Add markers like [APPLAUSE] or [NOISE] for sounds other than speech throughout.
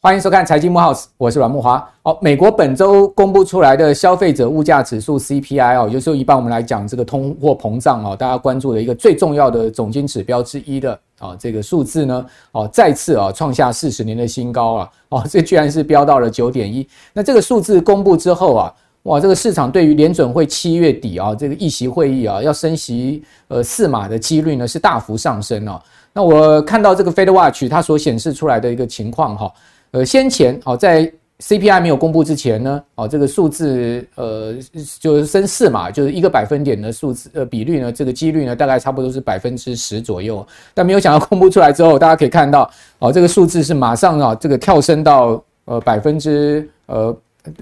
欢迎收看财经慕 House，我是阮木华。哦，美国本周公布出来的消费者物价指数 CPI 哦，有时候一般我们来讲这个通货膨胀哦，大家关注的一个最重要的总经指标之一的啊，这个数字呢哦，再次啊创下四十年的新高啊哦，这居然是飙到了九点一。那这个数字公布之后啊，哇，这个市场对于联准会七月底啊这个议息会议啊要升息呃四码的几率呢是大幅上升哦。那我看到这个 Fed Watch 它所显示出来的一个情况哈。呃，先前哦，在 CPI 没有公布之前呢，哦，这个数字呃就是升四码，就是一个百分点的数字呃比率呢，这个几率呢大概差不多是百分之十左右。但没有想到公布出来之后，大家可以看到哦，这个数字是马上啊这个跳升到呃百分之呃。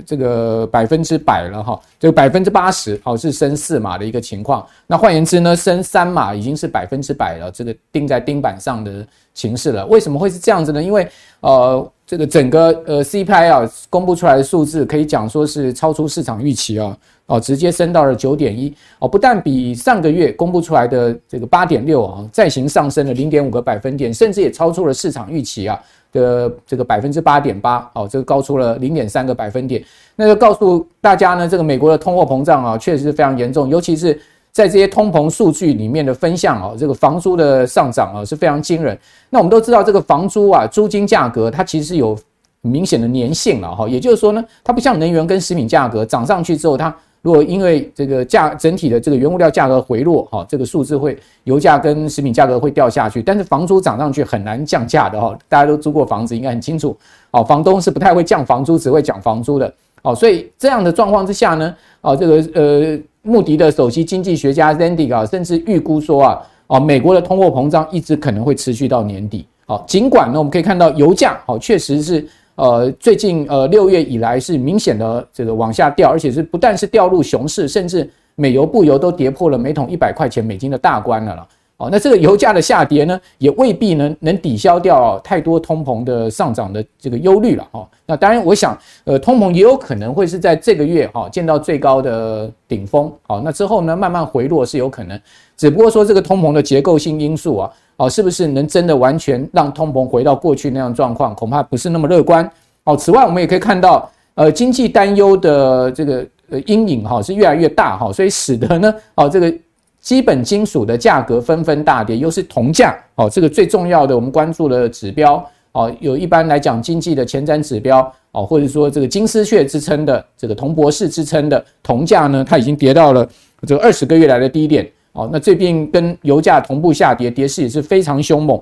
这个百分之百了哈，这个百分之八十哦是升四码的一个情况。那换言之呢，升三码已经是百分之百了，这个钉在钉板上的形式了。为什么会是这样子呢？因为呃，这个整个呃 CPI 啊公布出来的数字可以讲说是超出市场预期啊，哦直接升到了九点一哦，不但比上个月公布出来的这个八点六啊再行上升了零点五个百分点，甚至也超出了市场预期啊。的这个百分之八点八，哦，这个高出了零点三个百分点，那就告诉大家呢，这个美国的通货膨胀啊，确实是非常严重，尤其是在这些通膨数据里面的分项啊，这个房租的上涨啊是非常惊人。那我们都知道，这个房租啊，租金价格它其实有明显的粘性了哈，也就是说呢，它不像能源跟食品价格涨上去之后它。如果因为这个价整体的这个原物料价格回落，哈，这个数字会油价跟食品价格会掉下去，但是房租涨上去很难降价的哈，大家都租过房子应该很清楚，哦，房东是不太会降房租，只会涨房租的，哦，所以这样的状况之下呢，哦，这个呃，穆迪的首席经济学家 Zandi 啊，甚至预估说啊，哦，美国的通货膨胀一直可能会持续到年底，哦，尽管呢，我们可以看到油价，哦，确实是。呃，最近呃六月以来是明显的这个往下掉，而且是不但是掉入熊市，甚至美油、布油都跌破了每桶一百块钱美金的大关了了。哦，那这个油价的下跌呢，也未必能能抵消掉太多通膨的上涨的这个忧虑了。哦，那当然，我想呃，通膨也有可能会是在这个月哈见到最高的顶峰。好，那之后呢，慢慢回落是有可能，只不过说这个通膨的结构性因素啊。哦，是不是能真的完全让通膨回到过去那样状况？恐怕不是那么乐观。哦，此外，我们也可以看到，呃，经济担忧的这个呃阴影哈是越来越大哈，所以使得呢，哦，这个基本金属的价格纷纷大跌，又是铜价哦，这个最重要的我们关注的指标哦，有一般来讲经济的前瞻指标哦，或者说这个金丝雀之称的这个铜博士之称的铜价呢，它已经跌到了这个二十个月来的低点。哦，那这边跟油价同步下跌，跌势也是非常凶猛。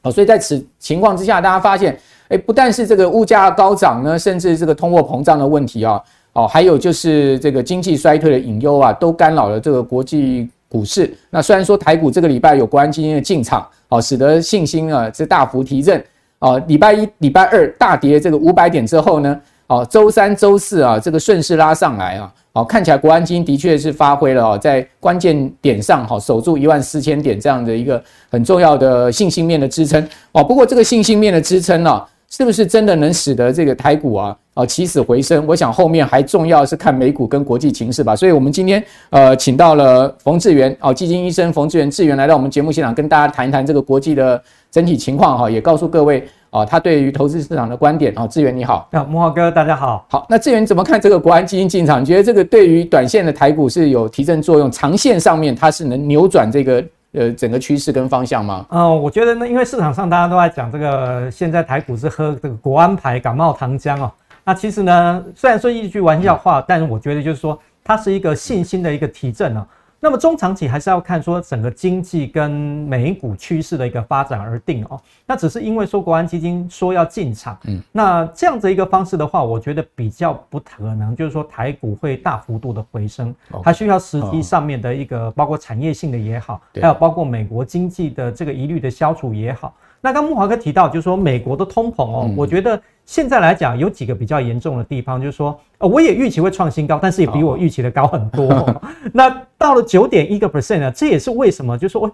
哦，所以在此情况之下，大家发现，诶，不但是这个物价高涨呢，甚至这个通货膨胀的问题啊，哦，还有就是这个经济衰退的隐忧啊，都干扰了这个国际股市。那虽然说台股这个礼拜有国安基金的进场，哦，使得信心啊是大幅提振。哦，礼拜一、礼拜二大跌这个五百点之后呢，哦，周三、周四啊，这个顺势拉上来啊。好，看起来国安基金的确是发挥了哦，在关键点上哈守住一万四千点这样的一个很重要的信心面的支撑哦。不过这个信心面的支撑呢，是不是真的能使得这个台股啊啊起死回生？我想后面还重要是看美股跟国际情势吧。所以我们今天呃请到了冯志源哦，基金医生冯志源志源来到我们节目现场跟大家谈一谈这个国际的整体情况哈，也告诉各位。啊，他对于投资市场的观点啊，智原你好，啊，慕驊哥大家好，好，那志源怎么看这个国安基金进场？你觉得这个对于短线的台股是有提振作用，长线上面它是能扭转这个呃整个趋势跟方向吗？嗯、呃，我觉得呢，因为市场上大家都在讲这个，现在台股是喝这个国安牌感冒糖浆哦。那其实呢，虽然说一句玩笑话，但是我觉得就是说，它是一个信心的一个提振哦。那么中长期还是要看说整个经济跟美股趋势的一个发展而定哦。那只是因为说国安基金说要进场，嗯，那这样子一个方式的话，我觉得比较不可能，就是说台股会大幅度的回升，它需要实际上面的一个包括产业性的也好，还有包括美国经济的这个疑虑的消除也好。那刚慕驊哥提到，就是说美国的通膨哦，我觉得。现在来讲，有几个比较严重的地方，就是说，呃，我也预期会创新高，但是也比我预期的高很多。[LAUGHS] 那到了九点一个 percent 呢，这也是为什么？就是说，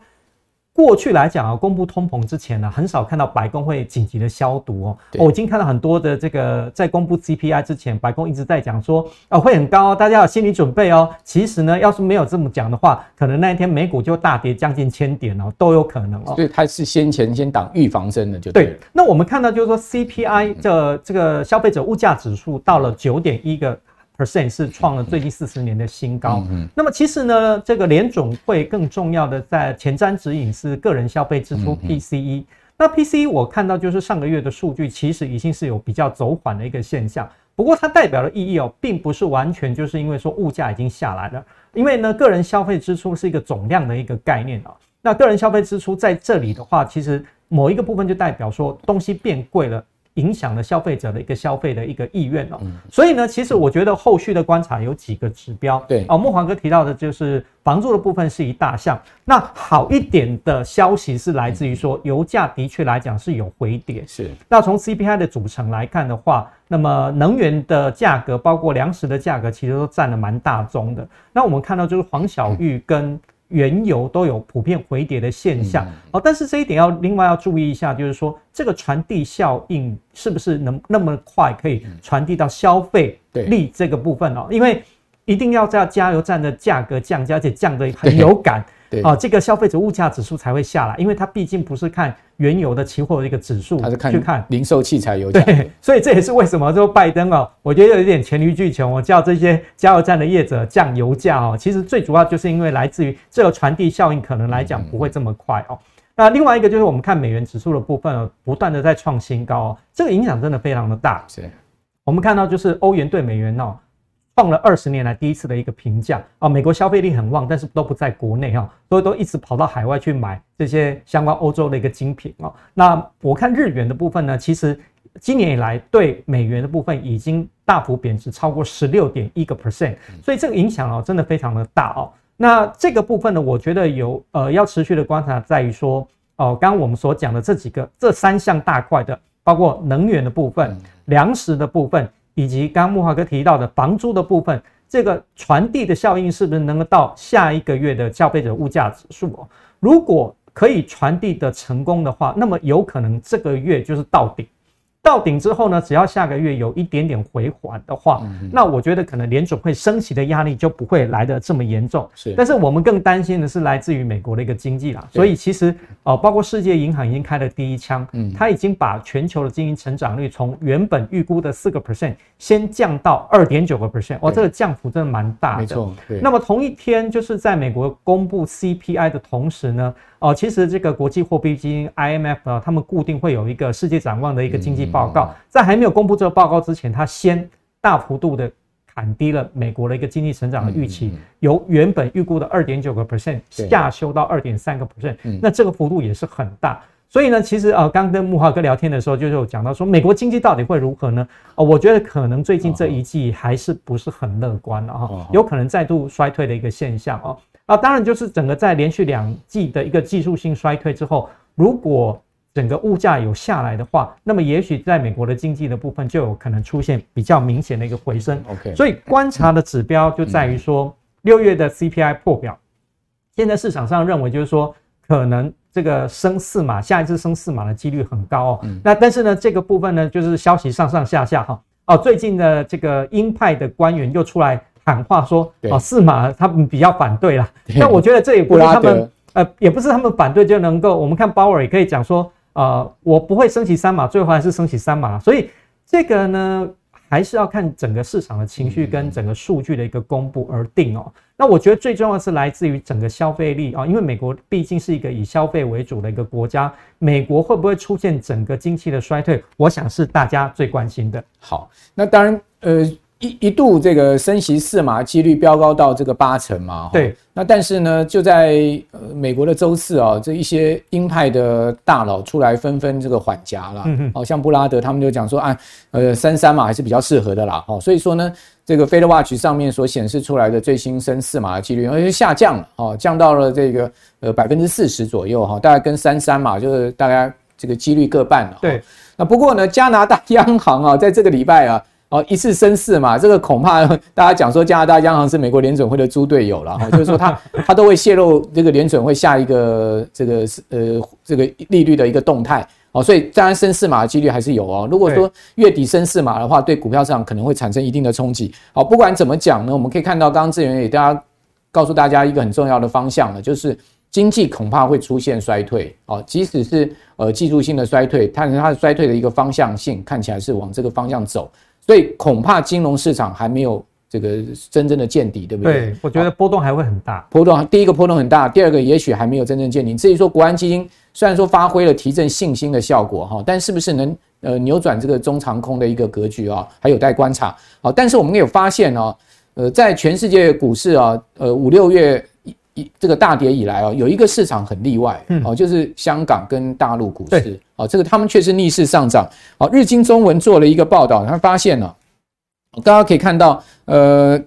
过去来讲啊，公布通膨之前呢，很少看到白宫会紧急的消毒哦。我已经看到很多的这个在公布 CPI 之前，白宫一直在讲说啊会很高，大家有心理准备哦。其实呢，要是没有这么讲的话，可能那一天美股就大跌将近千点哦，都有可能哦。所以它是先前先打预防针的，就对。对。那我们看到就是说 CPI 的这个消费者物价指数到了九点一个。Percent 是创了最近四十年的新高。嗯，那么其实呢，这个联总会更重要的在前瞻指引是个人消费支出 PCE。那 PCE 我看到就是上个月的数据，其实已经是有比较走缓的一个现象。不过它代表的意义哦，并不是完全就是因为说物价已经下来了，因为呢，个人消费支出是一个总量的一个概念啊。那个人消费支出在这里的话，其实某一个部分就代表说东西变贵了。影响了消费者的一个消费的一个意愿哦，所以呢，其实我觉得后续的观察有几个指标。对哦，慕驊哥提到的就是房租的部分是一大项。那好一点的消息是来自于说，油价的确来讲是有回跌。是。那从 CPI 的组成来看的话，那么能源的价格，包括粮食的价格，其实都占了蛮大宗的。那我们看到就是黄小玉跟。原油都有普遍回跌的现象，哦，但是这一点要另外要注意一下，就是说这个传递效应是不是能那么快可以传递到消费力这个部分哦？因为一定要在加油站的价格降价，而且降的很有感。啊，这个消费者物价指数才会下来，因为它毕竟不是看原油的期货的一个指数，它是看去看零售器材油价。对，所以这也是为什么说拜登哦，我觉得有一点黔驴技穷，我叫这些加油站的业者降油价哦，其实最主要就是因为来自于这个传递效应，可能来讲不会这么快哦。那另外一个就是我们看美元指数的部分，不断的在创新高哦，这个影响真的非常的大。是，我们看到就是欧元对美元哦。创了二十年来第一次的一个平价啊！美国消费力很旺，但是都不在国内哈，所以都一直跑到海外去买这些相关欧洲的一个精品哦。那我看日元的部分呢，其实今年以来对美元的部分已经大幅贬值超过十六点一个 percent，所以这个影响哦真的非常的大哦。那这个部分呢，我觉得有呃要持续的观察在于说哦，刚刚我们所讲的这几个这三项大块的，包括能源的部分、粮食的部分。以及刚刚木华哥提到的房租的部分，这个传递的效应是不是能够到下一个月的消费者物价指数哦？如果可以传递的成功的话，那么有可能这个月就是到顶。到顶之后呢，只要下个月有一点点回缓的话，那我觉得可能联准会升息的压力就不会来得这么严重。是，但是我们更担心的是来自于美国的一个经济啦。所以其实哦，包括世界银行已经开了第一枪，嗯，它已经把全球的经济成长率从原本预估的四个 percent 先降到二点九个 percent。哇，这个降幅真的蛮大的。没错，对。那么同一天就是在美国公布 CPI 的同时呢。哦，其实这个国际货币基金 IMF 啊，他们固定会有一个世界展望的一个经济报告，在还没有公布这个报告之前，他先大幅度的砍低了美国的一个经济成长的预期，由原本预估的二点九个 percent 下修到二点三个 percent，那这个幅度也是很大。所以呢，其实呃，刚跟木华哥聊天的时候，就是有讲到说，美国经济到底会如何呢？哦，我觉得可能最近这一季还是不是很乐观了哈，有可能再度衰退的一个现象哦。啊，当然就是整个在连续两季的一个技术性衰退之后，如果整个物价有下来的话，那么也许在美国的经济的部分就有可能出现比较明显的一个回升。OK，所以观察的指标就在于说，六月的 CPI 破表，现在市场上认为就是说，可能这个升四码，下一次升四码的几率很高哦。那但是呢，这个部分呢，就是消息上上下下哈。哦，最近的这个鹰派的官员又出来。喊话说哦，四码他们比较反对啦，但我觉得这也不是他们呃，也不是他们反对就能够。我们看鲍尔也可以讲说，呃，我不会升起三码，最后还是升起三码。所以这个呢，还是要看整个市场的情绪跟整个数据的一个公布而定哦。那我觉得最重要的是来自于整个消费力啊，因为美国毕竟是一个以消费为主的一个国家，美国会不会出现整个经济的衰退？我想是大家最关心的。好，那当然呃。一一度这个升息四码几率飙高到这个八成嘛，对。那但是呢，就在呃美国的周四啊，这一些鹰派的大佬出来纷纷这个缓颊了，嗯好像布拉德他们就讲说，啊，呃三三码还是比较适合的啦，哦，所以说呢，这个 FedWatch 上面所显示出来的最新升四码的几率，而且下降了，哦，降到了这个呃百分之四十左右哈，大概跟三三码就是大概这个几率各半了。对。那不过呢，加拿大央行啊，在这个礼拜啊。哦，一次升四嘛，[LAUGHS] 这个恐怕 [LAUGHS] 大家讲说加拿大央行是美国联准会的猪队友了哈，就是说他他都会泄露这个联准会下一个这个呃这个利率的一个动态。哦，所以当然升四码的几率还是有哦。如果说月底升四码的话，对股票市场可能会产生一定的冲击。好，不管怎么讲呢，我们可以看到刚刚智原也大家告诉大家一个很重要的方向了，就是经济恐怕会出现衰退。哦，即使是呃技术性的衰退，但是它的衰退的一个方向性看起来是往这个方向走，所以恐怕金融市场还没有这个真正的见底，对不对？对，我觉得波动还会很大。波动，第一个波动很大，第二个也许还没有真正见底。至于说国安基金。虽然说发挥了提振信心的效果哈，但是不是能呃扭转这个中长空的一个格局啊，还有待观察。好，但是我们也有发现哦，呃，在全世界股市啊，呃五六月一一这个大跌以来啊，有一个市场很例外哦，就是香港跟大陆股市哦，这个他们却是逆势上涨。哦，日经中文做了一个报道，他发现哦，大家可以看到，呃，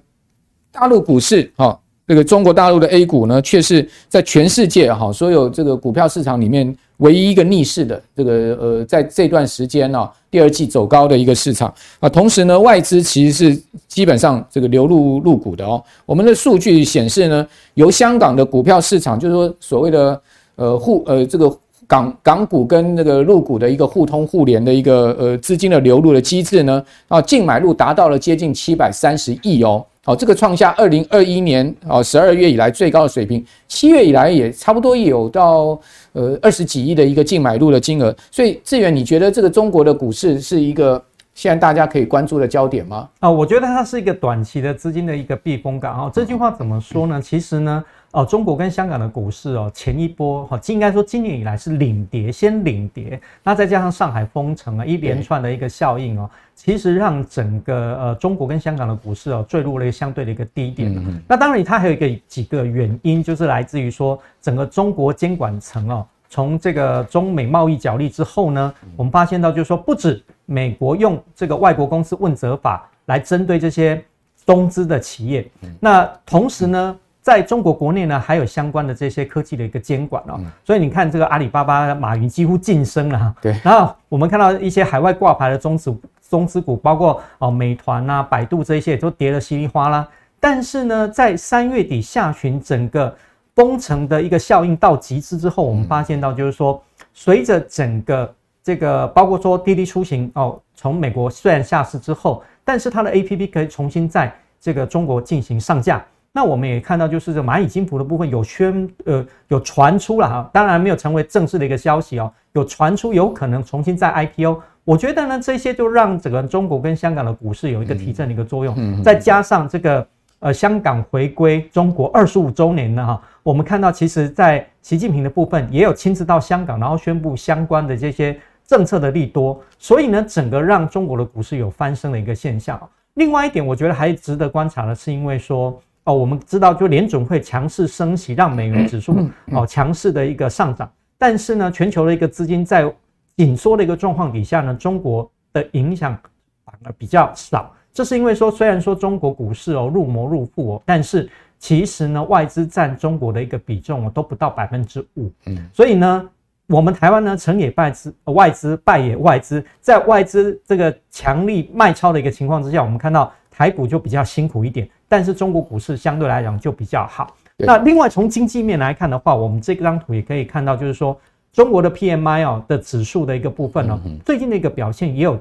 大陆股市哈。这个中国大陆的 A 股呢，却是在全世界哈所有这个股票市场里面唯一一个逆势的这个呃，在这段时间呢，第二季走高的一个市场啊。同时呢，外资其实是基本上这个流入入股的哦。我们的数据显示呢，由香港的股票市场，就是说所谓的呃互呃这个港港股跟那个入股的一个互通互联的一个呃资金的流入的机制呢，啊净买入达到了接近七百三十亿哦。好，这个创下二零二一年哦十二月以来最高的水平，七月以来也差不多有到呃二十几亿的一个净买入的金额。所以志远，你觉得这个中国的股市是一个现在大家可以关注的焦点吗？啊，我觉得它是一个短期的资金的一个避风港。啊，这句话怎么说呢？其实呢。哦，中国跟香港的股市哦，前一波哈，应该说今年以来是领跌，先领跌，那再加上上海封城啊，一连串的一个效应哦，其实让整个呃中国跟香港的股市哦坠入了一个相对的一个低点。那当然，它还有一个几个原因，就是来自于说整个中国监管层哦，从这个中美贸易角力之后呢，我们发现到就是说，不止美国用这个外国公司问责法来针对这些中资的企业，那同时呢。在中国国内呢，还有相关的这些科技的一个监管哦，所以你看这个阿里巴巴、马云几乎晋升了哈。对。然后我们看到一些海外挂牌的中资中资股，包括哦美团啊、百度这些都跌得稀里哗啦。但是呢，在三月底下旬，整个封城的一个效应到极致之后，我们发现到就是说，随着整个这个包括说滴滴出行哦，从美国虽然下市之后，但是它的 APP 可以重新在这个中国进行上架。那我们也看到，就是这蚂蚁金服的部分有宣呃有传出了哈，当然没有成为正式的一个消息哦，有传出有可能重新再 IPO。我觉得呢，这些就让整个中国跟香港的股市有一个提振的一个作用。再加上这个呃香港回归中国二十五周年呢哈，我们看到其实在习近平的部分也有亲自到香港，然后宣布相关的这些政策的利多，所以呢，整个让中国的股市有翻身的一个现象。另外一点，我觉得还值得观察的是，因为说。哦，我们知道，就联准会强势升息，让美元指数哦强势的一个上涨。但是呢，全球的一个资金在紧缩的一个状况底下呢，中国的影响反而比较少。这是因为说，虽然说中国股市哦入魔入富哦，但是其实呢，外资占中国的一个比重哦都不到百分之五。嗯，所以呢，我们台湾呢成也外资，外资败也外资，在外资这个强力卖超的一个情况之下，我们看到台股就比较辛苦一点。但是中国股市相对来讲就比较好。那另外从经济面来看的话，我们这张图也可以看到，就是说中国的 PMI 哦的指数的一个部分呢，最近的一个表现也有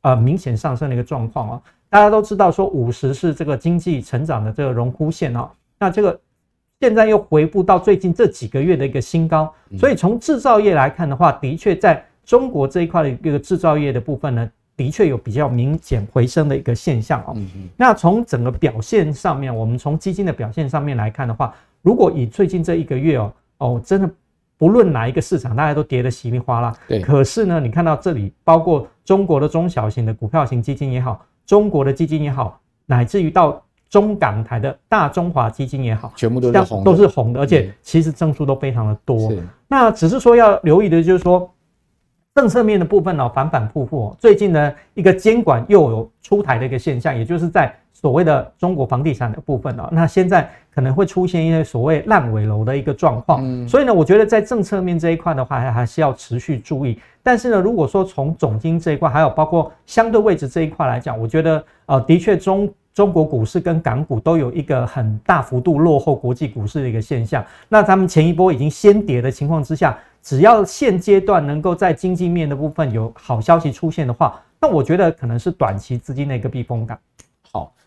呃明显上升的一个状况哦。大家都知道说五十是这个经济成长的这个荣枯线哦，那这个现在又回复到最近这几个月的一个新高。所以从制造业来看的话，的确在中国这一块的一个制造业的部分呢。的确有比较明显回升的一个现象哦。那从整个表现上面，我们从基金的表现上面来看的话，如果以最近这一个月哦哦，真的不论哪一个市场，大家都跌得稀里哗啦。对。可是呢，你看到这里，包括中国的中小型的股票型基金也好，中国的基金也好，乃至于到中港台的大中华基金也好，全部都是红的，都是红的，而且其实增速都非常的多。是。那只是说要留意的就是说。政策面的部分呢，反反复复。最近呢，一个监管又有出台的一个现象，也就是在所谓的中国房地产的部分哦，那现在可能会出现一些所谓烂尾楼的一个状况，嗯，所以呢，我觉得在政策面这一块的话，还还是要持续注意。但是呢，如果说从总经这一块，还有包括相对位置这一块来讲，我觉得呃，的确中中国股市跟港股都有一个很大幅度落后国际股市的一个现象。那他们前一波已经先跌的情况之下，只要现阶段能够在经济面的部分有好消息出现的话，那我觉得可能是短期资金的一个避风港。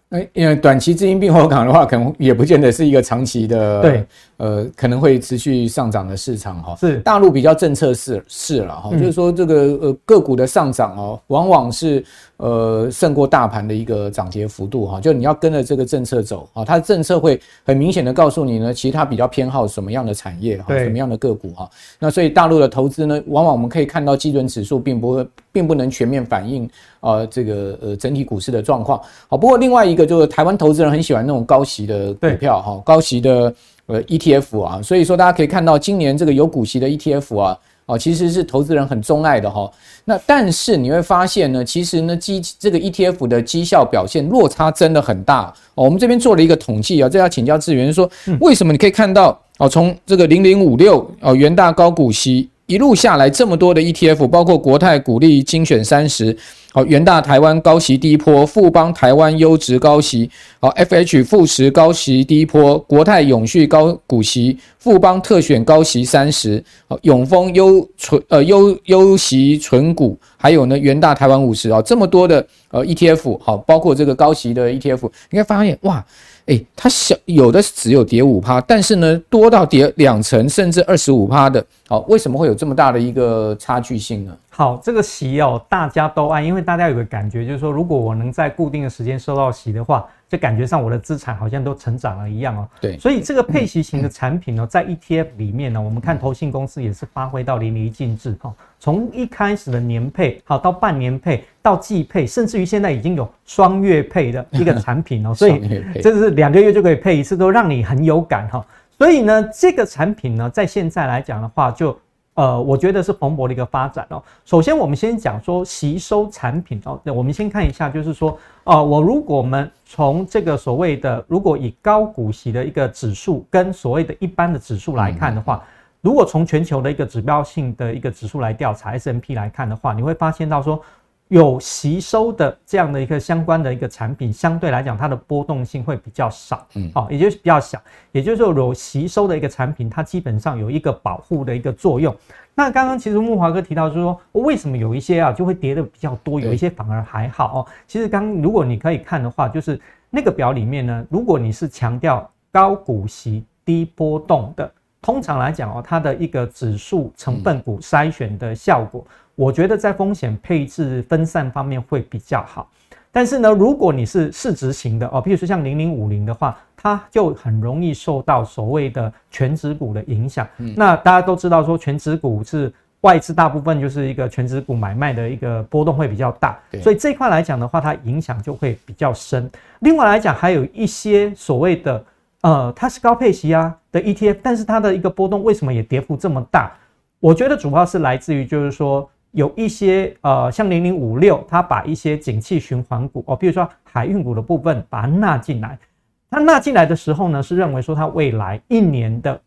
好。因为短期资金避风港的话，可能也不见得是一个长期的，对，呃，可能会持续上涨的市场哈。是大陆比较政策是是了哈，就是说这个呃个股的上涨哦，往往是呃胜过大盘的一个涨跌幅度哈。就你要跟着这个政策走啊，它的政策会很明显的告诉你呢，其实它比较偏好什么样的产业哈，什么样的个股哈。那所以大陆的投资呢，往往我们可以看到基准指数并不会，并不能全面反映啊这个呃整体股市的状况。好，不过另外一个。就是台湾投资人很喜欢那种高息的股票哈，高息的呃 ETF 啊，所以说大家可以看到今年这个有股息的 ETF 啊，哦其实是投资人很钟爱的哈。那但是你会发现呢，其实呢绩这个 ETF 的绩效表现落差真的很大哦。我们这边做了一个统计啊，这要请教智元说，为什么你可以看到哦，从这个零零五六哦元大高股息一路下来这么多的 ETF，包括国泰股利精选三十。好，元大台湾高息低波，富邦台湾优质高息，好，FH 富时高息低波，国泰永续高股息，富邦特选高息三十，好，永丰优纯呃优优息纯股，还有呢元大台湾五十啊，这么多的呃 ETF，好，包括这个高息的 ETF，你会发现哇。诶、它小有的只有跌五趴，但是呢，多到跌两成甚至二十五趴的，好，为什么会有这么大的一个差距性呢？好，这个席哦，大家都爱，因为大家有个感觉，就是说，如果我能在固定的时间收到席的话。就感觉上我的资产好像都成长了一样哦。对，所以这个配息型的产品呢，在 ETF 里面呢，我们看投信公司也是发挥到淋漓尽致哈。从一开始的年配，好到半年配，到季配，甚至于现在已经有双月配的一个产品哦。[LAUGHS] 所以这是两个月就可以配一次，都让你很有感哈。所以呢，这个产品呢，在现在来讲的话，就。呃，我觉得是蓬勃的一个发展哦。首先，我们先讲说吸收产品哦。那我们先看一下，就是说，呃，我如果我们从这个所谓的，如果以高股息的一个指数跟所谓的一般的指数来看的话，如果从全球的一个指标性的一个指数来调查 S M P 来看的话，你会发现到说。有吸收的这样的一个相关的一个产品，相对来讲它的波动性会比较少，嗯，好，也就是比较小，也就是说有吸收的一个产品，它基本上有一个保护的一个作用。那刚刚其实木华哥提到就是说，为什么有一些啊就会跌的比较多，有一些反而还好哦。其实刚如果你可以看的话，就是那个表里面呢，如果你是强调高股息低波动的，通常来讲哦，它的一个指数成分股筛选的效果。我觉得在风险配置分散方面会比较好，但是呢，如果你是市值型的哦，比如说像零零五零的话，它就很容易受到所谓的全值股的影响。嗯，那大家都知道说全值股是外资大部分就是一个全值股买卖的一个波动会比较大，所以这块来讲的话，它影响就会比较深。另外来讲，还有一些所谓的呃，它是高配息啊的 ETF，但是它的一个波动为什么也跌幅这么大？我觉得主要是来自于就是说。有一些呃，像零零五六，它把一些景气循环股哦，比如说海运股的部分，把它纳进来。它纳进来的时候呢，是认为说它未来一年的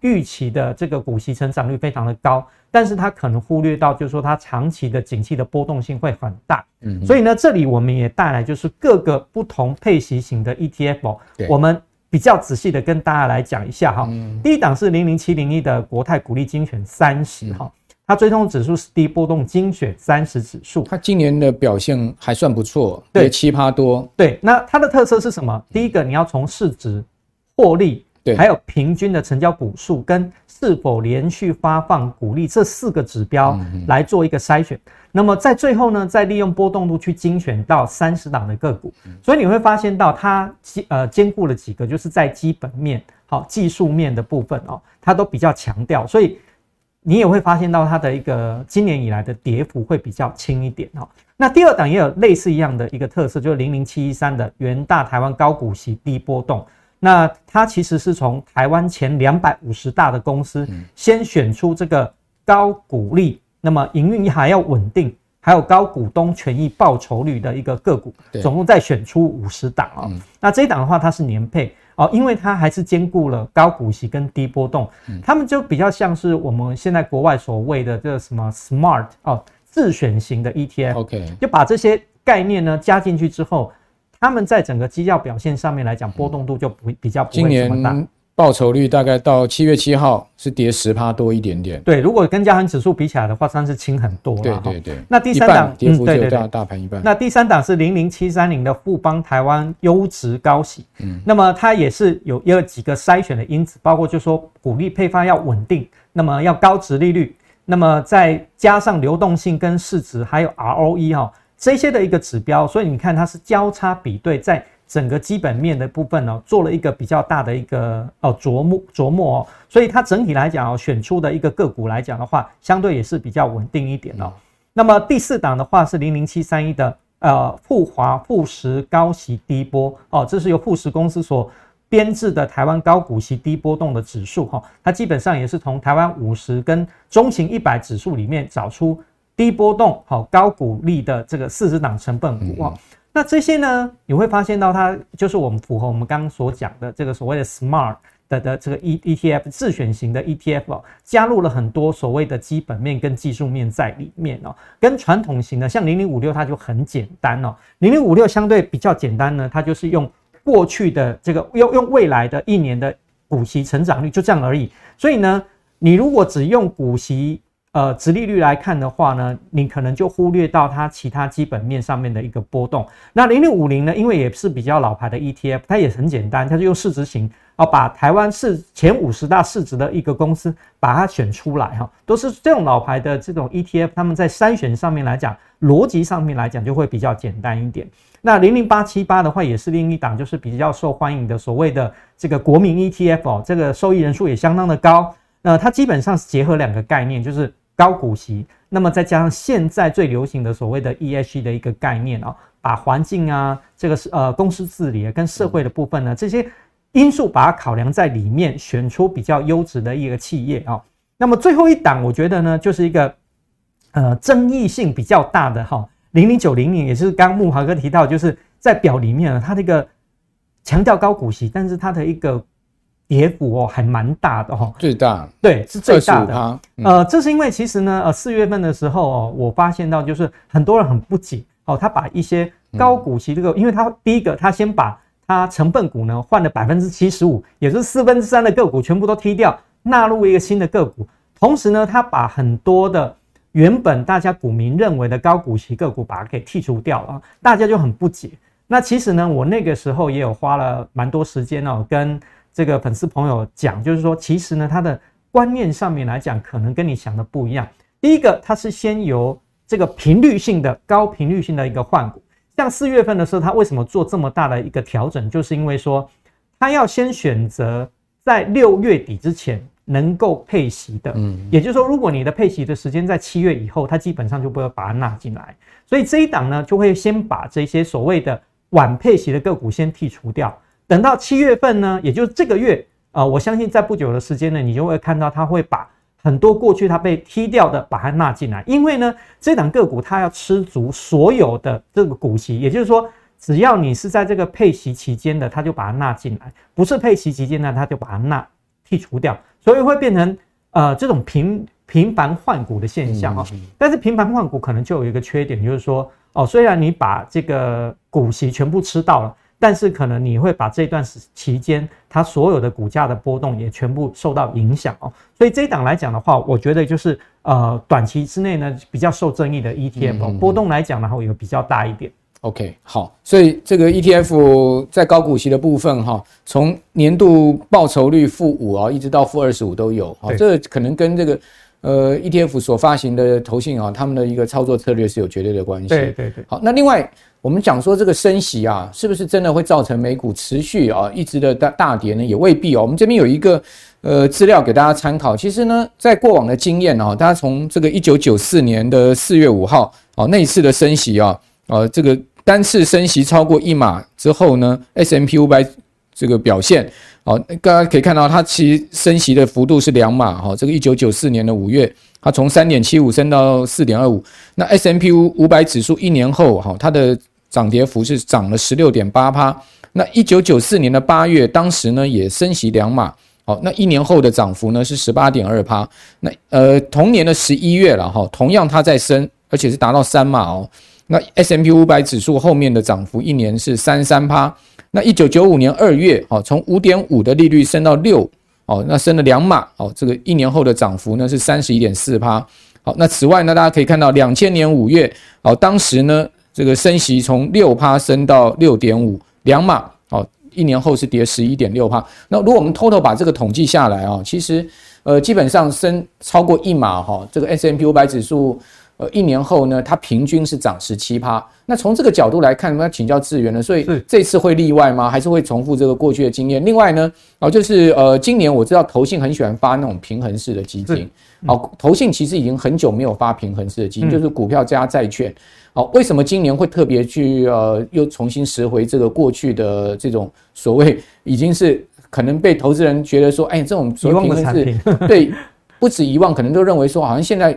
预期的这个股息成长率非常的高，但是它可能忽略到，就是说它长期的景气的波动性会很大。嗯，所以呢，这里我们也带来就是各个不同配息型的 ETF，我们比较仔细的跟大家来讲一下哈。第一档是零零七零一的国泰股利精选三十哈。它追踪指数是低波动精选三十指数，它今年的表现还算不错，对，七趴多。对，那它的特色是什么？第一个，你要从市值、获利，对，还有平均的成交股数跟是否连续发放股利这四个指标来做一个筛选。那么在最后呢，再利用波动度去精选到三十档的个股。所以你会发现到它呃兼顾了几个，就是在基本面、好技术面的部分哦，它都比较强调，所以。你也会发现到它的一个今年以来的跌幅会比较轻一点哈。那第二档也有类似一样的一个特色，就是零零七一三的元大台湾高股息低波动。那它其实是从台湾前两百五十大的公司先选出这个高股利，那么营运还要稳定，还有高股东权益报酬率的一个个股，总共再选出五十档哦。那这一档的话，它是年配哦，因为它还是兼顾了高股息跟低波动，他们就比较像是我们现在国外所谓的这个什么 smart 哦自选型的 ETF。就把这些概念呢加进去之后，他们在整个绩效表现上面来讲，波动度就不比较不会这么大。报酬率大概到七月七号是跌十趴多一点点。对，如果跟加权指数比起来的话，算是轻很多了。对对对。那第三档跌幅就大大盘一半。那第三档是零零七三零的富邦台湾优质高息。嗯。那么它也是有有几个筛选的因子，包括就是说股利配发要稳定，那么要高值利率，那么再加上流动性跟市值还有 ROE 哈这些的一个指标，所以你看它是交叉比对在。整个基本面的部分呢，做了一个比较大的一个哦琢磨琢磨哦，所以它整体来讲哦，选出的一个个股来讲的话，相对也是比较稳定一点哦。那么第四档的话是零零七三一的呃富华富时高息低波哦，这是由富时公司所编制的台湾高股息低波动的指数哈，它基本上也是从台湾五十跟中型一百指数里面找出低波动好高股利的这个四十档成分股哦。那这些呢，你会发现到它就是我们符合我们刚刚所讲的这个所谓的 smart 的的这个 E ETF 自选型的 ETF 哦，加入了很多所谓的基本面跟技术面在里面哦，跟传统型的像零零五六它就很简单哦，零零五六相对比较简单呢，它就是用过去的这个用用未来的一年的股息成长率就这样而已，所以呢，你如果只用股息。呃，殖利率来看的话呢，你可能就忽略到它其他基本面上面的一个波动。那零零五零呢，因为也是比较老牌的 ETF，它也很简单，它就用市值型啊，把台湾市前五十大市值的一个公司把它选出来哈，都是这种老牌的这种 ETF，他们在筛选上面来讲，逻辑上面来讲就会比较简单一点。那零零八七八的话，也是另一档，就是比较受欢迎的所谓的这个国民 ETF 哦，这个受益人数也相当的高。那它基本上是结合两个概念，就是高股息，那么再加上现在最流行的所谓的 ESG 的一个概念啊，把环境啊，这个是呃公司治理跟社会的部分呢，这些因素把它考量在里面，选出比较优质的一个企业啊。那么最后一档，我觉得呢，就是一个呃争议性比较大的哈，零零九零零，也是刚木华哥提到，就是在表里面呢，它这个强调高股息，但是它的一个。跌幅哦，还蛮大的哦，最大对，是最大的。呃，这是因为其实呢，呃，四月份的时候哦，我发现到就是很多人很不解哦，他把一些高股息这个，因为他第一个他先把他成分股呢换了百分之七十五，也就是四分之三的个股全部都踢掉，纳入一个新的个股，同时呢，他把很多的原本大家股民认为的高股息个股把它给剔除掉了，大家就很不解。那其实呢，我那个时候也有花了蛮多时间哦，跟。这个粉丝朋友讲，就是说，其实呢，他的观念上面来讲，可能跟你想的不一样。第一个，它是先由这个频率性的高频率性的一个换股，像四月份的时候，它为什么做这么大的一个调整？就是因为说，它要先选择在六月底之前能够配息的，嗯，也就是说，如果你的配息的时间在七月以后，它基本上就不会把它纳进来。所以这一档呢，就会先把这些所谓的晚配息的个股先剔除掉。等到七月份呢，也就是这个月啊、呃，我相信在不久的时间呢，你就会看到它会把很多过去它被踢掉的把它纳进来，因为呢，这档个股它要吃足所有的这个股息，也就是说，只要你是在这个配息期间的，它就把它纳进来；不是配息期间呢，它就把它纳剔除掉，所以会变成呃这种频频繁换股的现象啊。但是频繁换股可能就有一个缺点，就是说哦，虽然你把这个股息全部吃到了。但是可能你会把这段时期间它所有的股价的波动也全部受到影响哦，所以这一档来讲的话，我觉得就是呃短期之内呢比较受争议的 ETF 哦，波动来讲然后有比较大一点。OK，好，所以这个 ETF 在高股息的部分哈，从年度报酬率负五啊，一直到负二十五都有啊，这个可能跟这个呃 ETF 所发行的投信啊，他们的一个操作策略是有绝对的关系。对对对。好，那另外。我们讲说这个升息啊，是不是真的会造成美股持续啊一直的大大跌呢？也未必哦。我们这边有一个呃资料给大家参考。其实呢，在过往的经验哦，大家从这个一九九四年的四月五号哦那一次的升息啊，呃这个单次升息超过一码之后呢，S M P 五百这个表现哦，大家可以看到它其实升息的幅度是两码哈。这个一九九四年的五月它从三点七五升到四点二五。那 S M P 五百指数一年后哈，它的涨跌幅是涨了十六点八趴。那一九九四年的八月，当时呢也升息两码，好，那一年后的涨幅呢是十八点二趴。那呃同年的十一月了哈，同样它在升，而且是达到三码哦。那 S M P 五百指数后面的涨幅一年是三三趴。那一九九五年二月，哦，从五点五的利率升到六，哦，那升了两码，哦，这个一年后的涨幅呢是三十一点四趴。好，那此外呢，大家可以看到两千年五月，哦，当时呢这个升息从六趴升到六点五，两码，哦，一年后是跌十一点六趴。那如果我们偷偷把这个统计下来啊，其实呃基本上升超过一码哈，这个 S M P 五百指数。呃，一年后呢，它平均是涨十七趴。那从这个角度来看，我们要请教智原了。所以这次会例外吗？还是会重复这个过去的经验？另外呢，哦，就是呃，今年我知道投信很喜欢发那种平衡式的基金。哦，投信其实已经很久没有发平衡式的基金，就是股票加债券。哦，为什么今年会特别去呃，又重新拾回这个过去的这种所谓已经是可能被投资人觉得说，哎，这种所谓平衡式，对，不止遗忘，可能都认为说，好像现在。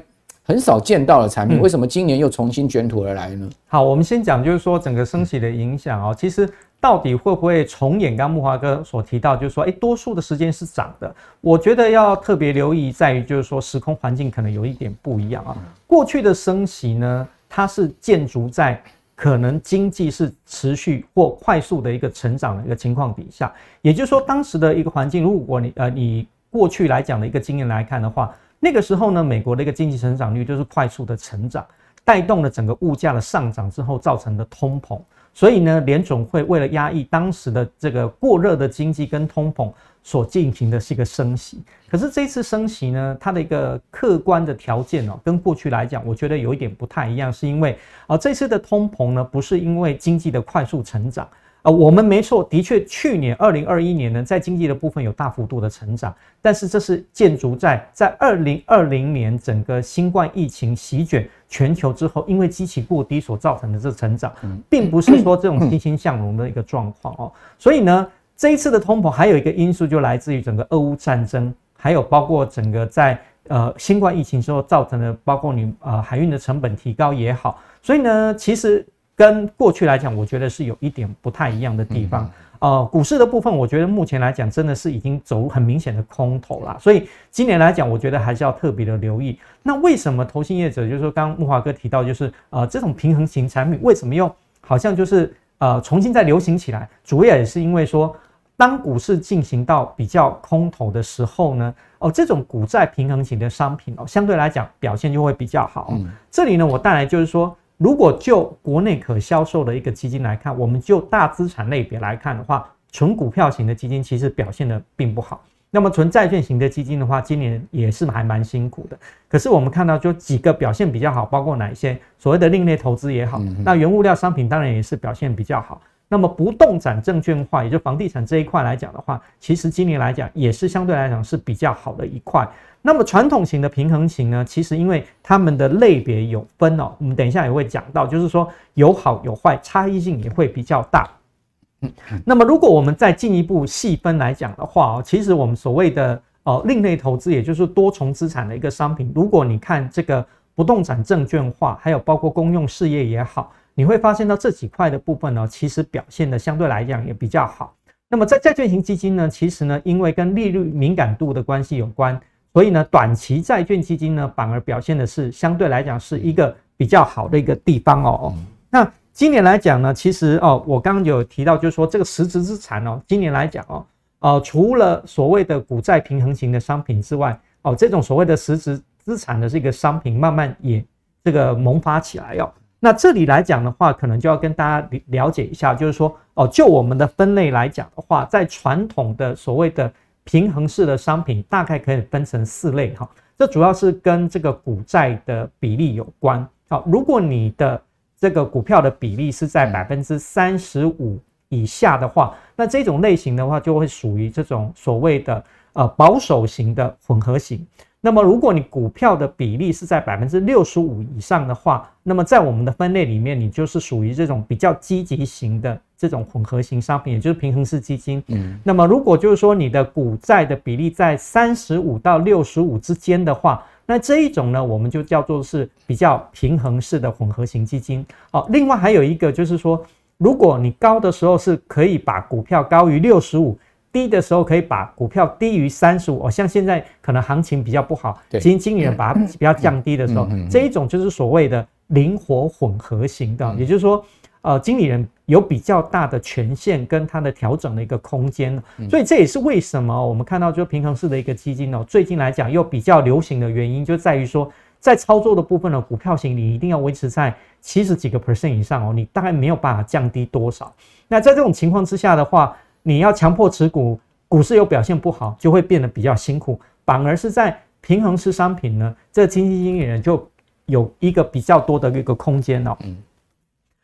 很少见到的产品，为什么今年又重新卷土而来呢？嗯、好，我们先讲，就是说整个升息的影响哦。其实到底会不会重演？刚木华哥所提到，就是说，诶，多数的时间是涨的。我觉得要特别留意在于，就是说时空环境可能有一点不一样啊。过去的升息呢，它是建筑在可能经济是持续或快速的一个成长的一个情况底下。也就是说，当时的一个环境，如果你呃你过去来讲的一个经验来看的话。那个时候呢，美国的一个经济成长率就是快速的成长，带动了整个物价的上涨之后造成的通膨。所以呢，联总会为了压抑当时的这个过热的经济跟通膨，所进行的是一个升息。可是这次升息呢，它的一个客观的条件哦，跟过去来讲，我觉得有一点不太一样，是因为啊，这次的通膨呢，不是因为经济的快速成长。啊，我们没错，的确，去年二零二一年呢，在经济的部分有大幅度的成长，但是这是建筑在在二零二零年整个新冠疫情席卷全球之后，因为基期过低所造成的这成长，并不是说这种欣欣向荣的一个状况哦。所以呢，这一次的通膨还有一个因素就来自于整个俄乌战争，还有包括整个在呃新冠疫情之后造成的，包括你呃海运的成本提高也好，所以呢，其实。跟过去来讲，我觉得是有一点不太一样的地方。呃，股市的部分，我觉得目前来讲，真的是已经走很明显的空头了。所以今年来讲，我觉得还是要特别的留意。那为什么投信业者，就是说，刚刚慕驊哥提到，就是呃，这种平衡型产品为什么又好像就是呃重新再流行起来？主要也是因为说，当股市进行到比较空头的时候呢，哦，这种股债平衡型的商品哦，相对来讲表现就会比较好。嗯，这里呢，我带来就是说。如果就国内可销售的一个基金来看，我们就大资产类别来看的话，纯股票型的基金其实表现的并不好。那么纯债券型的基金的话，今年也是还蛮辛苦的。可是我们看到就几个表现比较好，包括哪一些？所谓的另类投资也好，那原物料商品当然也是表现比较好。那么不动产证券化，也就房地产这一块来讲的话，其实今年来讲也是相对来讲是比较好的一块。那么传统型的平衡型呢，其实因为它们的类别有分哦，我们等一下也会讲到，就是说有好有坏，差异性也会比较大。那么如果我们再进一步细分来讲的话哦，其实我们所谓的呃另类投资，也就是多重资产的一个商品，如果你看这个不动产证券化，还有包括公用事业也好。你会发现到这几块的部分呢，其实表现的相对来讲也比较好。那么在债券型基金呢，其实呢，因为跟利率敏感度的关系有关，所以呢，短期债券基金呢，反而表现的是相对来讲是一个比较好的一个地方哦。那今年来讲呢，其实哦，我刚刚有提到，就是说这个实质资产哦，今年来讲哦，呃，除了所谓的股债平衡型的商品之外，哦，这种所谓的实质资产的这个商品，慢慢也这个萌发起来哦。那这里来讲的话，可能就要跟大家了解一下，就是说，哦，就我们的分类来讲的话，在传统的所谓的平衡式的商品，大概可以分成四类哈。这主要是跟这个股债的比例有关。好，如果你的这个股票的比例是在百分之三十五以下的话，那这种类型的话，就会属于这种所谓的呃保守型的混合型。那么，如果你股票的比例是在百分之六十五以上的话，那么在我们的分类里面，你就是属于这种比较积极型的这种混合型商品，也就是平衡式基金。嗯。那么，如果就是说你的股债的比例在三十五到六十五之间的话，那这一种呢，我们就叫做是比较平衡式的混合型基金。好，另外还有一个就是说，如果你高的时候是可以把股票高于六十五，低的时候可以把股票低于三十五。哦，像现在可能行情比较不好，基金经理人把它比较降低的时候，这一种就是所谓的灵活混合型的，也就是说。呃，经理人有比较大的权限跟它的调整的一个空间，所以这也是为什么我们看到就平衡式的一个基金哦，最近来讲又比较流行的原因，就在于说在操作的部分呢股票型，你一定要维持在七十几个 percent 以上哦，你大概没有办法降低多少。那在这种情况之下的话，你要强迫持股，股市又表现不好，就会变得比较辛苦。反而是在平衡式商品呢，这基金经理人就有一个比较多的一个空间哦。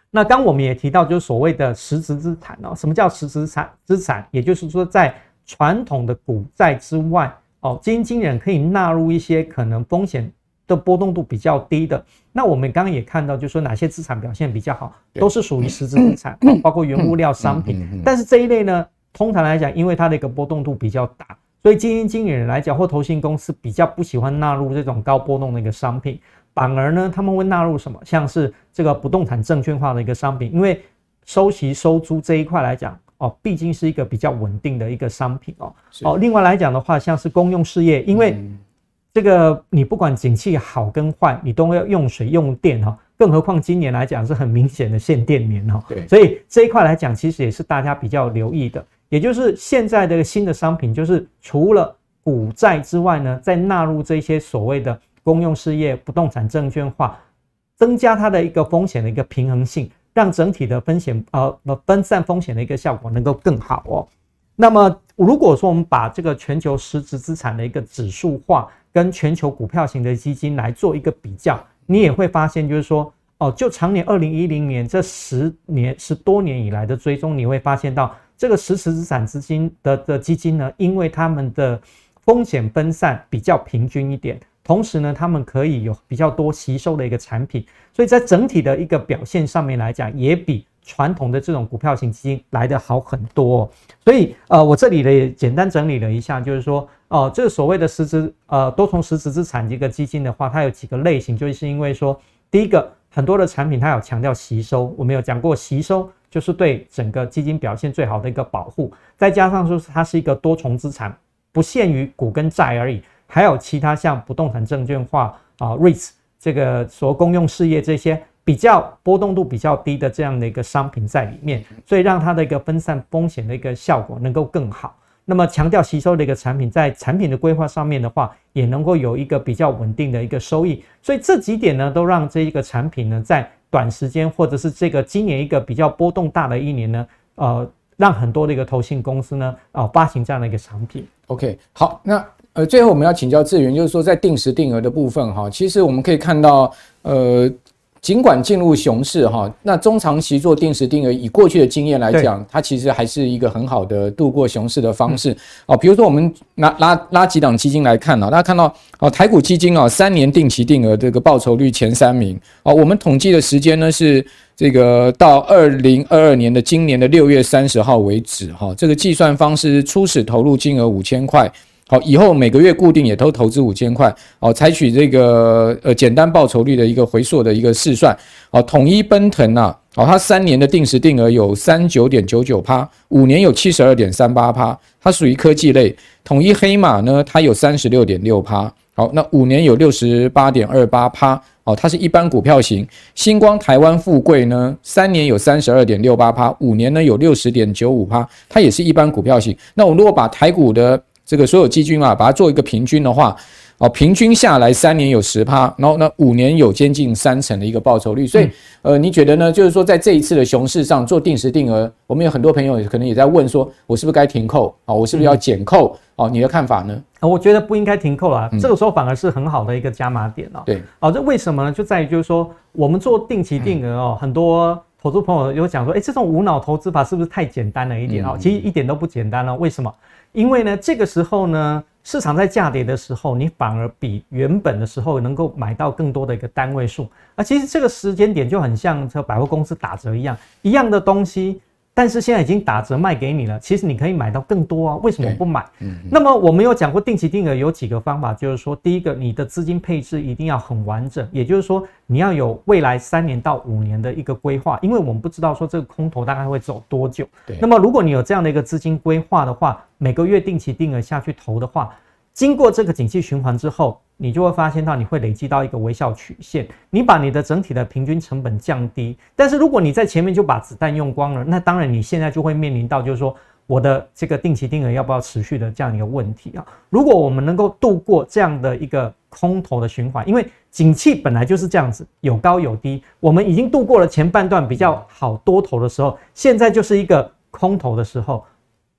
那刚我们也提到，就是所谓的实质资产哦。什么叫实质资产？资产，也就是说，在传统的股债之外哦，基金经理人可以纳入一些可能风险的波动度比较低的。那我们刚刚也看到，就是说哪些资产表现比较好，都是属于实质资产，包括原物料、商品。但是这一类呢，通常来讲，因为它的一个波动度比较大，所以基金经理人来讲，或投信公司比较不喜欢纳入这种高波动的一个商品。反而呢，他们会纳入什么？像是这个不动产证券化的一个商品，因为收息收租这一块来讲，哦，毕竟是一个比较稳定的一个商品哦。哦，另外来讲的话，像是公用事业，因为这个你不管景气好跟坏，你都要用水用电哈，更何况今年来讲是很明显的限电年哈。对，所以这一块来讲，其实也是大家比较留意的。也就是现在的新的商品，就是除了股债之外呢，再纳入这些所谓的。公用事业、不动产证券化，增加它的一个风险的一个平衡性，让整体的风险呃分散风险的一个效果能够更好哦。那么如果说我们把这个全球实质资产的一个指数化跟全球股票型的基金来做一个比较，你也会发现，就是说哦，就常年二零一零年这十年十多年以来的追踪，你会发现到这个实时资产资金的的基金呢，因为他们的风险分散比较平均一点。同时呢，他们可以有比较多吸收的一个产品，所以在整体的一个表现上面来讲，也比传统的这种股票型基金来得好很多。所以呃，我这里呢也简单整理了一下，就是说哦、呃，这个所谓的实质呃多重实质资产这个基金的话，它有几个类型，就是因为说第一个很多的产品它有强调吸收，我们有讲过吸收就是对整个基金表现最好的一个保护，再加上说它是一个多重资产，不限于股跟债而已。还有其他像不动产证券化啊、REITs 这个所公用事业这些比较波动度比较低的这样的一个商品在里面，所以让它的一个分散风险的一个效果能够更好。那么强调吸收的一个产品，在产品的规划上面的话，也能够有一个比较稳定的一个收益。所以这几点呢，都让这一个产品呢，在短时间或者是这个今年一个比较波动大的一年呢，呃，让很多的一个投信公司呢，啊，发行这样的一个产品。OK，好，那。呃，最后我们要请教智源，就是说在定时定额的部分哈，其实我们可以看到，呃，尽管进入熊市哈，那中长期做定时定额，以过去的经验来讲，它其实还是一个很好的度过熊市的方式哦。比如说我们拿拉拉几档基金来看啊，大家看到哦，台股基金啊，三年定期定额这个报酬率前三名哦，我们统计的时间呢是这个到二零二二年的今年的六月三十号为止哈，这个计算方式初始投入金额五千块。好，以后每个月固定也都投资五千块，哦，采取这个呃简单报酬率的一个回溯的一个试算，哦，统一奔腾呐，哦，它三年的定时定额有三九点九九趴，五年有七十二点三八趴，它属于科技类。统一黑马呢，它有三十六点六趴，好，那五年有六十八点二八趴，哦，它是一般股票型。星光台湾富贵呢，三年有三十二点六八趴，五年呢有六十点九五趴，它也是一般股票型。那我如果把台股的这个所有基金啊，把它做一个平均的话，哦，平均下来三年有十趴，然后呢五年有接近三成的一个报酬率。所以，呃，你觉得呢？就是说，在这一次的熊市上做定时定额，我们有很多朋友可能也在问说，我是不是该停扣啊？我是不是要减扣？哦，你的看法呢？我觉得不应该停扣啊，这个时候反而是很好的一个加码点哦。对，哦，这为什么呢？就在于就是说，我们做定期定额哦，很多投资朋友有讲说，哎，这种无脑投资法是不是太简单了一点哦？其实一点都不简单了，为什么？因为呢，这个时候呢，市场在价跌的时候，你反而比原本的时候能够买到更多的一个单位数。啊，其实这个时间点就很像这百货公司打折一样，一样的东西，但是现在已经打折卖给你了，其实你可以买到更多啊，为什么不买？嗯，那么我们有讲过定期定额有几个方法，就是说，第一个，你的资金配置一定要很完整，也就是说，你要有未来三年到五年的一个规划，因为我们不知道说这个空头大概会走多久。对。那么如果你有这样的一个资金规划的话，每个月定期定额下去投的话，经过这个景气循环之后，你就会发现到你会累积到一个微笑曲线，你把你的整体的平均成本降低。但是如果你在前面就把子弹用光了，那当然你现在就会面临到就是说我的这个定期定额要不要持续的这样一个问题啊。如果我们能够度过这样的一个空头的循环，因为景气本来就是这样子，有高有低，我们已经度过了前半段比较好多头的时候，现在就是一个空头的时候。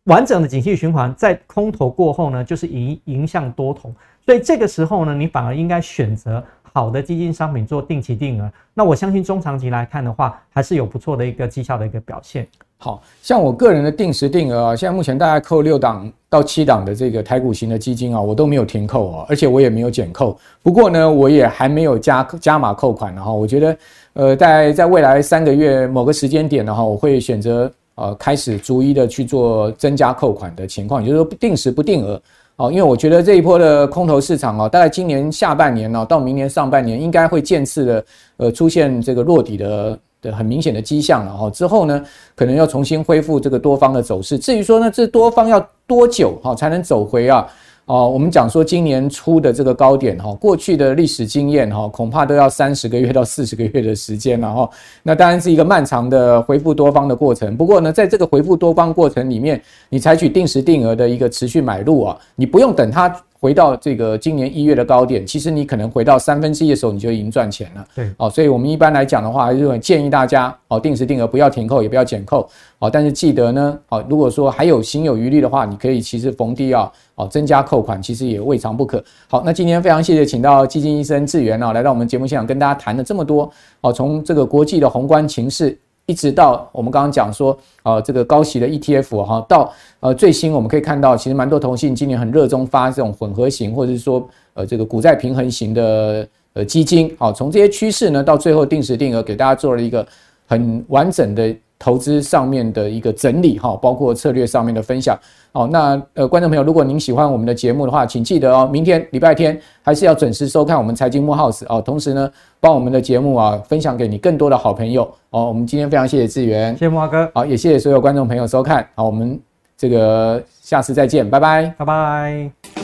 完整的景气循环在空头过后呢，就是迎迎向多头，所以这个时候呢，你反而应该选择好的基金商品做定期定额。那我相信中长期来看的话，还是有不错的一个绩效的一个表现。好像我个人的定时定额啊，现在目前大概扣六档到七档的这个台股型的基金啊，我都没有停扣啊，而且我也没有减扣。不过呢，我也还没有加加码扣款的哈。我觉得，呃，在在未来三个月某个时间点的话，我会选择。呃，开始逐一的去做增加扣款的情况，也就是说定时不定额哦，因为我觉得这一波的空头市场哦，大概今年下半年呢，到明年上半年应该会渐次的呃出现这个落底的的很明显的迹象了哈。之后呢，可能要重新恢复这个多方的走势。至于说呢，这多方要多久哈才能走回啊？哦，我们讲说今年初的这个高点哈，过去的历史经验哈，恐怕都要三十个月到四十个月的时间了哈。那当然是一个漫长的回复多方的过程。不过呢，在这个回复多方过程里面，你采取定时定额的一个持续买入啊，你不用等它。回到这个今年一月的高点，其实你可能回到三分之一的时候，你就已经赚钱了。对，哦，所以我们一般来讲的话，还是很建议大家哦，定时定额不要停扣，也不要减扣。哦，但是记得呢，哦，如果说还有心有余力的话，你可以其实逢低啊，哦，增加扣款，其实也未尝不可。好，那今天非常谢谢请到基金医生志源啊，来到我们节目现场跟大家谈了这么多。哦，从这个国际的宏观情势。一直到我们刚刚讲说，啊，这个高息的 ETF 哈，到呃最新我们可以看到，其实蛮多同性今年很热衷发这种混合型，或者是说呃这个股债平衡型的呃基金，好，从这些趋势呢，到最后定时定额给大家做了一个很完整的。投资上面的一个整理哈，包括策略上面的分享哦。那呃，观众朋友，如果您喜欢我们的节目的话，请记得哦，明天礼拜天还是要准时收看我们财经幕 House 哦。同时呢，帮我们的节目啊分享给你更多的好朋友哦。我们今天非常谢谢智原，谢谢慕驊哥，好，也谢谢所有观众朋友收看，好，我们这个下次再见，拜拜，拜拜。